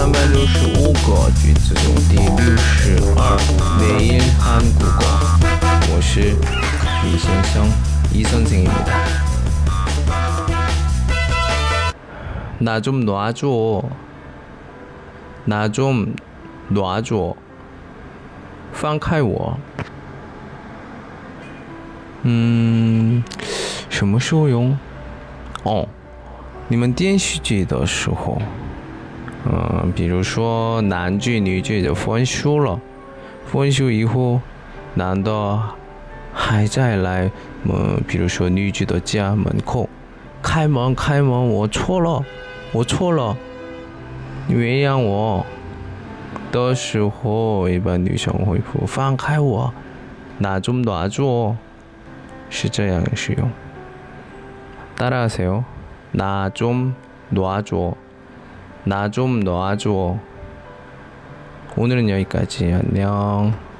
三百六十五个句子中第六十二매일한국어我是李先生이선생입니다 나 좀 놔줘 나 좀 놔줘 放开我嗯什么时候用哦你们电视剧的时候 嗯，比如说男剧女剧就分手了，分手以后男的还在来，嗯，比如说女剧的家门口开门开门，我错了，我错了，你原谅我的时候，一般女生会说放开我，拿좀拿줘， 是这样使用。따라하세 요， 拿좀拿줘。 나 좀 놔줘. 오늘은 여기까지. 안녕.